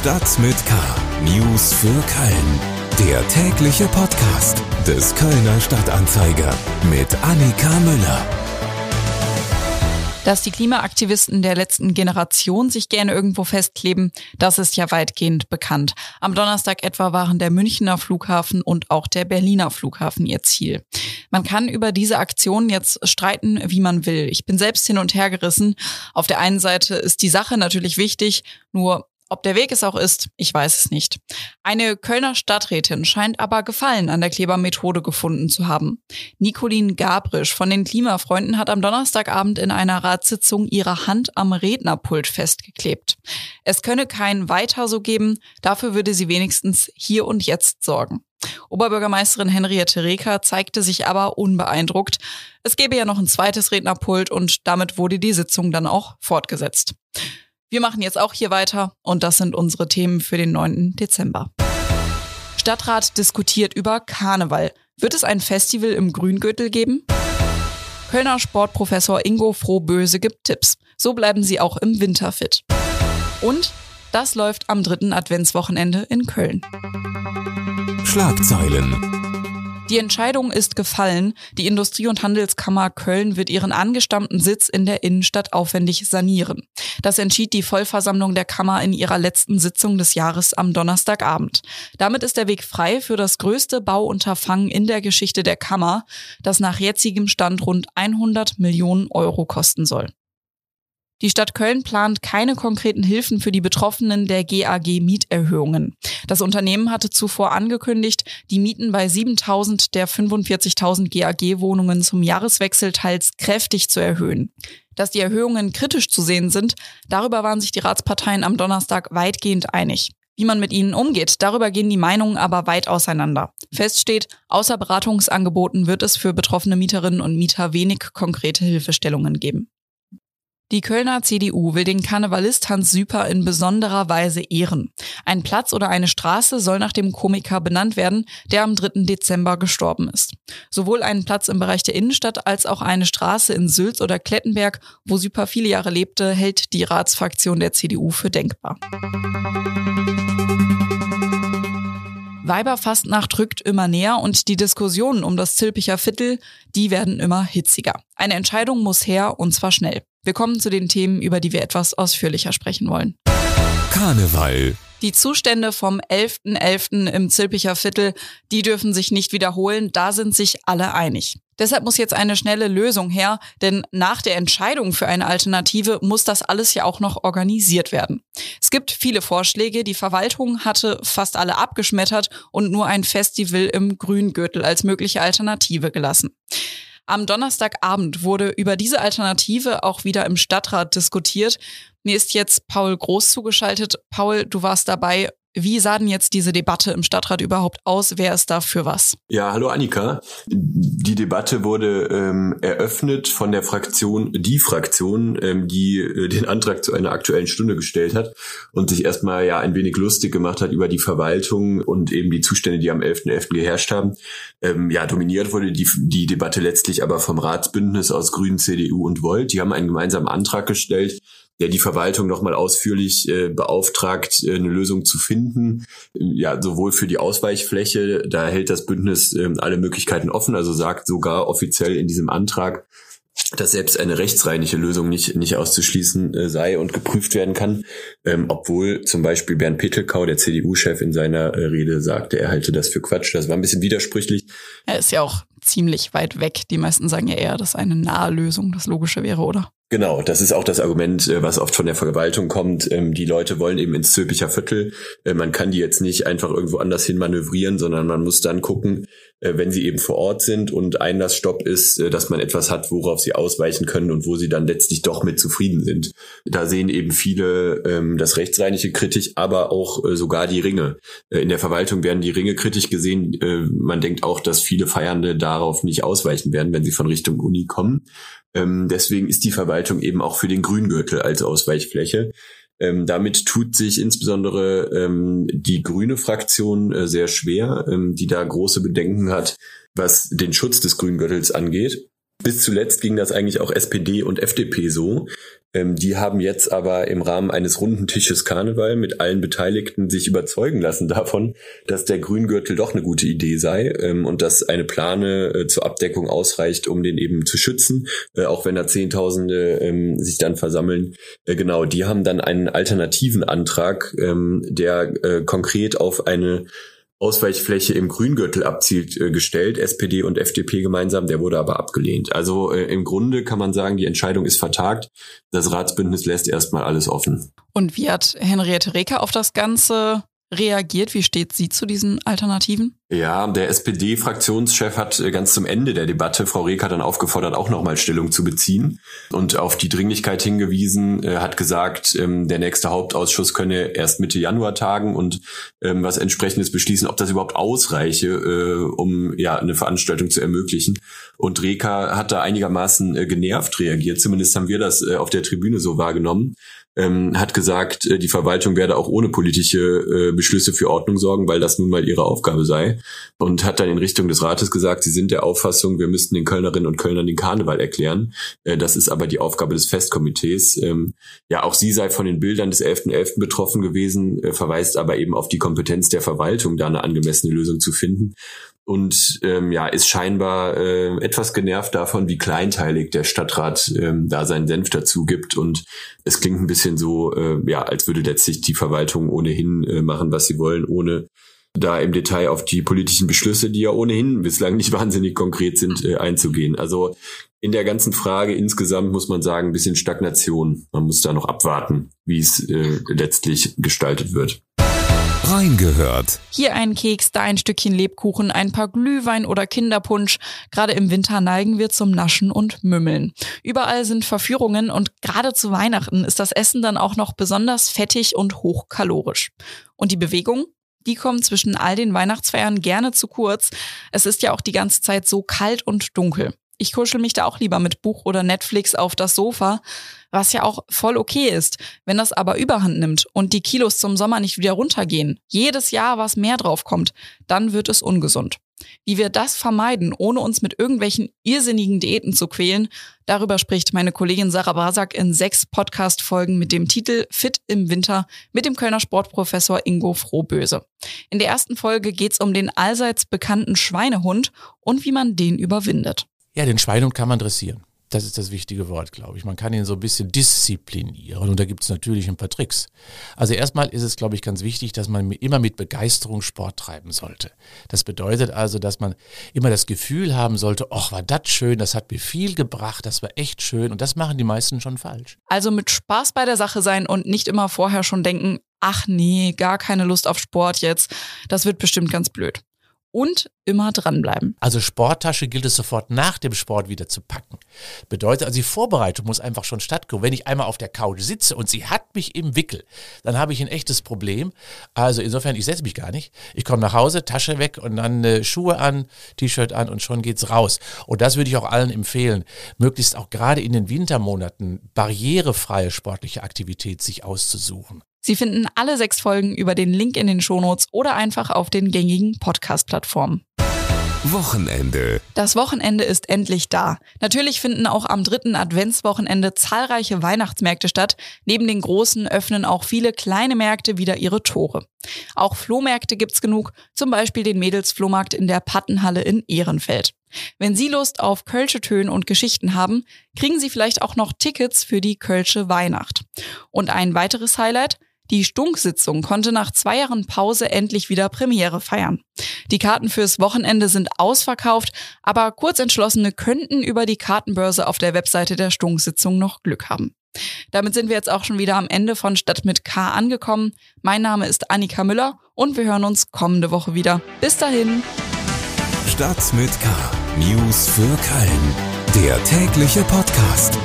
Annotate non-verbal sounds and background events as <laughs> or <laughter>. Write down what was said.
Stadt mit K. News für Köln. Der tägliche Podcast des Kölner Stadtanzeiger mit Annika Müller. Dass die Klimaaktivisten der letzten Generation sich gerne irgendwo festkleben, das ist ja weitgehend bekannt. Am Donnerstag etwa waren der Münchner Flughafen und auch der Berliner Flughafen ihr Ziel. Man kann über diese Aktion jetzt streiten, wie man will. Ich bin selbst hin und her gerissen. Auf der einen Seite ist die Sache natürlich wichtig, nur ob der Weg es auch ist, ich weiß es nicht. Eine Kölner Stadträtin scheint aber Gefallen an der Klebermethode gefunden zu haben. Nicolin Gabrisch von den Klimafreunden hat am Donnerstagabend in einer Ratssitzung ihre Hand am Rednerpult festgeklebt. Es könne kein Weiter so geben, dafür würde sie wenigstens hier und jetzt sorgen. Oberbürgermeisterin Henriette Reker zeigte sich aber unbeeindruckt. Es gäbe ja noch ein zweites Rednerpult und damit wurde die Sitzung dann auch fortgesetzt. Wir machen jetzt auch hier weiter und das sind unsere Themen für den 9. Dezember. Stadtrat diskutiert über Karneval. Wird es ein Festival im Grüngürtel geben? Kölner Sportprofessor Ingo Frohböse gibt Tipps. So bleiben sie auch im Winter fit. Und das läuft am dritten Adventswochenende in Köln. Schlagzeilen. Die Entscheidung ist gefallen. Die Industrie- und Handelskammer Köln wird ihren angestammten Sitz in der Innenstadt aufwendig sanieren. Das entschied die Vollversammlung der Kammer in ihrer letzten Sitzung des Jahres am Donnerstagabend. Damit ist der Weg frei für das größte Bauunterfangen in der Geschichte der Kammer, das nach jetzigem Stand rund 100 Millionen Euro kosten soll. Die Stadt Köln plant keine konkreten Hilfen für die Betroffenen der GAG Mieterhöhungen. Das Unternehmen hatte zuvor angekündigt, die Mieten bei 7000 der 45.000 GAG Wohnungen zum Jahreswechsel teils kräftig zu erhöhen. Dass die Erhöhungen kritisch zu sehen sind, darüber waren sich die Ratsparteien am Donnerstag weitgehend einig. Wie man mit ihnen umgeht, darüber gehen die Meinungen aber weit auseinander. Fest steht, außer Beratungsangeboten wird es für betroffene Mieterinnen und Mieter wenig konkrete Hilfestellungen geben. Die Kölner CDU will den Karnevalist Hans Süper in besonderer Weise ehren. Ein Platz oder eine Straße soll nach dem Komiker benannt werden, der am 3. Dezember gestorben ist. Sowohl einen Platz im Bereich der Innenstadt als auch eine Straße in Sülz oder Klettenberg, wo Süper viele Jahre lebte, hält die Ratsfraktion der CDU für denkbar. Weiberfastnacht rückt immer näher und die Diskussionen um das Zilpicher Viertel, die werden immer hitziger. Eine Entscheidung muss her und zwar schnell. Wir kommen zu den Themen, über die wir etwas ausführlicher sprechen wollen. Karneval. Die Zustände vom 11.11. .11. im Zilpicher Viertel, die dürfen sich nicht wiederholen, da sind sich alle einig. Deshalb muss jetzt eine schnelle Lösung her, denn nach der Entscheidung für eine Alternative muss das alles ja auch noch organisiert werden. Es gibt viele Vorschläge, die Verwaltung hatte fast alle abgeschmettert und nur ein Festival im Grüngürtel als mögliche Alternative gelassen. Am Donnerstagabend wurde über diese Alternative auch wieder im Stadtrat diskutiert. Mir ist jetzt Paul Groß zugeschaltet. Paul, du warst dabei. Wie sah denn jetzt diese Debatte im Stadtrat überhaupt aus? Wer ist da für was? Ja, hallo Annika. Die Debatte wurde ähm, eröffnet von der Fraktion, die Fraktion, ähm, die äh, den Antrag zu einer aktuellen Stunde gestellt hat und sich erstmal ja ein wenig lustig gemacht hat über die Verwaltung und eben die Zustände, die am 11.11. .11. geherrscht haben. Ähm, ja, dominiert wurde die, die Debatte letztlich aber vom Ratsbündnis aus Grünen, CDU und Volt. Die haben einen gemeinsamen Antrag gestellt, der die Verwaltung nochmal ausführlich äh, beauftragt, äh, eine Lösung zu finden. Ja, sowohl für die Ausweichfläche, da hält das Bündnis äh, alle Möglichkeiten offen, also sagt sogar offiziell in diesem Antrag, dass selbst eine rechtsreinliche Lösung nicht, nicht auszuschließen äh, sei und geprüft werden kann, ähm, obwohl zum Beispiel Bernd Petelkau, der CDU-Chef, in seiner äh, Rede sagte, er halte das für Quatsch. Das war ein bisschen widersprüchlich. Er ist ja auch ziemlich weit weg. Die meisten sagen ja eher, dass eine nahe Lösung das Logische wäre, oder? Genau, das ist auch das Argument, äh, was oft von der Verwaltung kommt. Ähm, die Leute wollen eben ins Zülpicher Viertel. Äh, man kann die jetzt nicht einfach irgendwo anders hin manövrieren, sondern man muss dann gucken, äh, wenn sie eben vor Ort sind und Einlassstopp ist, dass man etwas hat, worauf sie ausweichen können und wo sie dann letztlich doch mit zufrieden sind. Da sehen eben viele ähm, das Rechtsreinliche kritisch, aber auch sogar die Ringe. In der Verwaltung werden die Ringe kritisch gesehen. Man denkt auch, dass viele Feiernde darauf nicht ausweichen werden, wenn sie von Richtung Uni kommen. Ähm, deswegen ist die Verwaltung eben auch für den Grüngürtel als Ausweichfläche. Ähm, damit tut sich insbesondere ähm, die grüne Fraktion äh, sehr schwer, ähm, die da große Bedenken hat, was den Schutz des Grüngürtels angeht. Bis zuletzt ging das eigentlich auch SPD und FDP so. Ähm, die haben jetzt aber im Rahmen eines runden Tisches Karneval mit allen Beteiligten sich überzeugen lassen davon, dass der Grüngürtel doch eine gute Idee sei ähm, und dass eine Plane äh, zur Abdeckung ausreicht, um den eben zu schützen, äh, auch wenn da Zehntausende ähm, sich dann versammeln. Äh, genau, die haben dann einen alternativen Antrag, ähm, der äh, konkret auf eine Ausweichfläche im Grüngürtel abzielt, äh, gestellt, SPD und FDP gemeinsam, der wurde aber abgelehnt. Also äh, im Grunde kann man sagen, die Entscheidung ist vertagt. Das Ratsbündnis lässt erstmal alles offen. Und wie hat Henriette Reker auf das Ganze reagiert? Wie steht sie zu diesen Alternativen? Ja, der SPD-Fraktionschef hat äh, ganz zum Ende der Debatte Frau Reker dann aufgefordert, auch nochmal Stellung zu beziehen und auf die Dringlichkeit hingewiesen, Er hat gesagt, ähm, der nächste Hauptausschuss könne erst Mitte Januar tagen und ähm, was entsprechendes beschließen, ob das überhaupt ausreiche, äh, um ja eine Veranstaltung zu ermöglichen. Und Reker hat da einigermaßen äh, genervt reagiert, zumindest haben wir das auf der Tribüne so wahrgenommen ähm, hat gesagt, äh, die Verwaltung werde auch ohne politische äh, Beschlüsse für Ordnung sorgen, weil das nun mal ihre Aufgabe sei. Und hat dann in Richtung des Rates gesagt, sie sind der Auffassung, wir müssten den Kölnerinnen und Kölnern den Karneval erklären. Äh, das ist aber die Aufgabe des Festkomitees. Ähm, ja, auch sie sei von den Bildern des 11.11. .11. betroffen gewesen, äh, verweist aber eben auf die Kompetenz der Verwaltung, da eine angemessene Lösung zu finden und ähm, ja ist scheinbar äh, etwas genervt davon, wie kleinteilig der Stadtrat ähm, da seinen Senf dazu gibt und es klingt ein bisschen so, äh, ja, als würde letztlich die Verwaltung ohnehin äh, machen, was sie wollen, ohne da im Detail auf die politischen Beschlüsse, die ja ohnehin bislang nicht <laughs> wahnsinnig konkret sind, äh, einzugehen. Also in der ganzen Frage insgesamt muss man sagen, ein bisschen Stagnation. Man muss da noch abwarten, wie es äh, letztlich gestaltet wird. Reingehört. Hier ein Keks, da ein Stückchen Lebkuchen, ein paar Glühwein oder Kinderpunsch. Gerade im Winter neigen wir zum Naschen und Mümmeln. Überall sind Verführungen und gerade zu Weihnachten ist das Essen dann auch noch besonders fettig und hochkalorisch. Und die Bewegung? Die kommen zwischen all den Weihnachtsfeiern gerne zu kurz. Es ist ja auch die ganze Zeit so kalt und dunkel. Ich kuschel mich da auch lieber mit Buch oder Netflix auf das Sofa, was ja auch voll okay ist. Wenn das aber überhand nimmt und die Kilos zum Sommer nicht wieder runtergehen, jedes Jahr was mehr draufkommt, dann wird es ungesund. Wie wir das vermeiden, ohne uns mit irgendwelchen irrsinnigen Diäten zu quälen, darüber spricht meine Kollegin Sarah Basak in sechs Podcast-Folgen mit dem Titel Fit im Winter mit dem Kölner Sportprofessor Ingo Frohböse. In der ersten Folge geht es um den allseits bekannten Schweinehund und wie man den überwindet. Ja, den Schweinehund kann man dressieren. Das ist das wichtige Wort, glaube ich. Man kann ihn so ein bisschen disziplinieren und da gibt es natürlich ein paar Tricks. Also erstmal ist es, glaube ich, ganz wichtig, dass man immer mit Begeisterung Sport treiben sollte. Das bedeutet also, dass man immer das Gefühl haben sollte, ach, war das schön, das hat mir viel gebracht, das war echt schön und das machen die meisten schon falsch. Also mit Spaß bei der Sache sein und nicht immer vorher schon denken, ach nee, gar keine Lust auf Sport jetzt, das wird bestimmt ganz blöd und immer dranbleiben. Also Sporttasche gilt es sofort nach dem Sport wieder zu packen. Bedeutet also, die Vorbereitung muss einfach schon stattkommen. Wenn ich einmal auf der Couch sitze und sie hat mich im Wickel, dann habe ich ein echtes Problem. Also insofern, ich setze mich gar nicht. Ich komme nach Hause, Tasche weg und dann äh, Schuhe an, T-Shirt an und schon geht's raus. Und das würde ich auch allen empfehlen, möglichst auch gerade in den Wintermonaten barrierefreie sportliche Aktivität sich auszusuchen. Sie finden alle sechs Folgen über den Link in den Shownotes oder einfach auf den gängigen Podcast-Plattformen. Wochenende. Das Wochenende ist endlich da. Natürlich finden auch am dritten Adventswochenende zahlreiche Weihnachtsmärkte statt. Neben den großen öffnen auch viele kleine Märkte wieder ihre Tore. Auch Flohmärkte gibt's genug, zum Beispiel den Mädelsflohmarkt in der Pattenhalle in Ehrenfeld. Wenn Sie Lust auf Kölsche Töne und Geschichten haben, kriegen Sie vielleicht auch noch Tickets für die Kölsche Weihnacht. Und ein weiteres Highlight, die Stunksitzung konnte nach zwei Jahren Pause endlich wieder Premiere feiern. Die Karten fürs Wochenende sind ausverkauft, aber Kurzentschlossene könnten über die Kartenbörse auf der Webseite der Stunksitzung noch Glück haben. Damit sind wir jetzt auch schon wieder am Ende von Stadt mit K angekommen. Mein Name ist Annika Müller und wir hören uns kommende Woche wieder. Bis dahin. Stadt mit K. News für Köln. Der tägliche Podcast.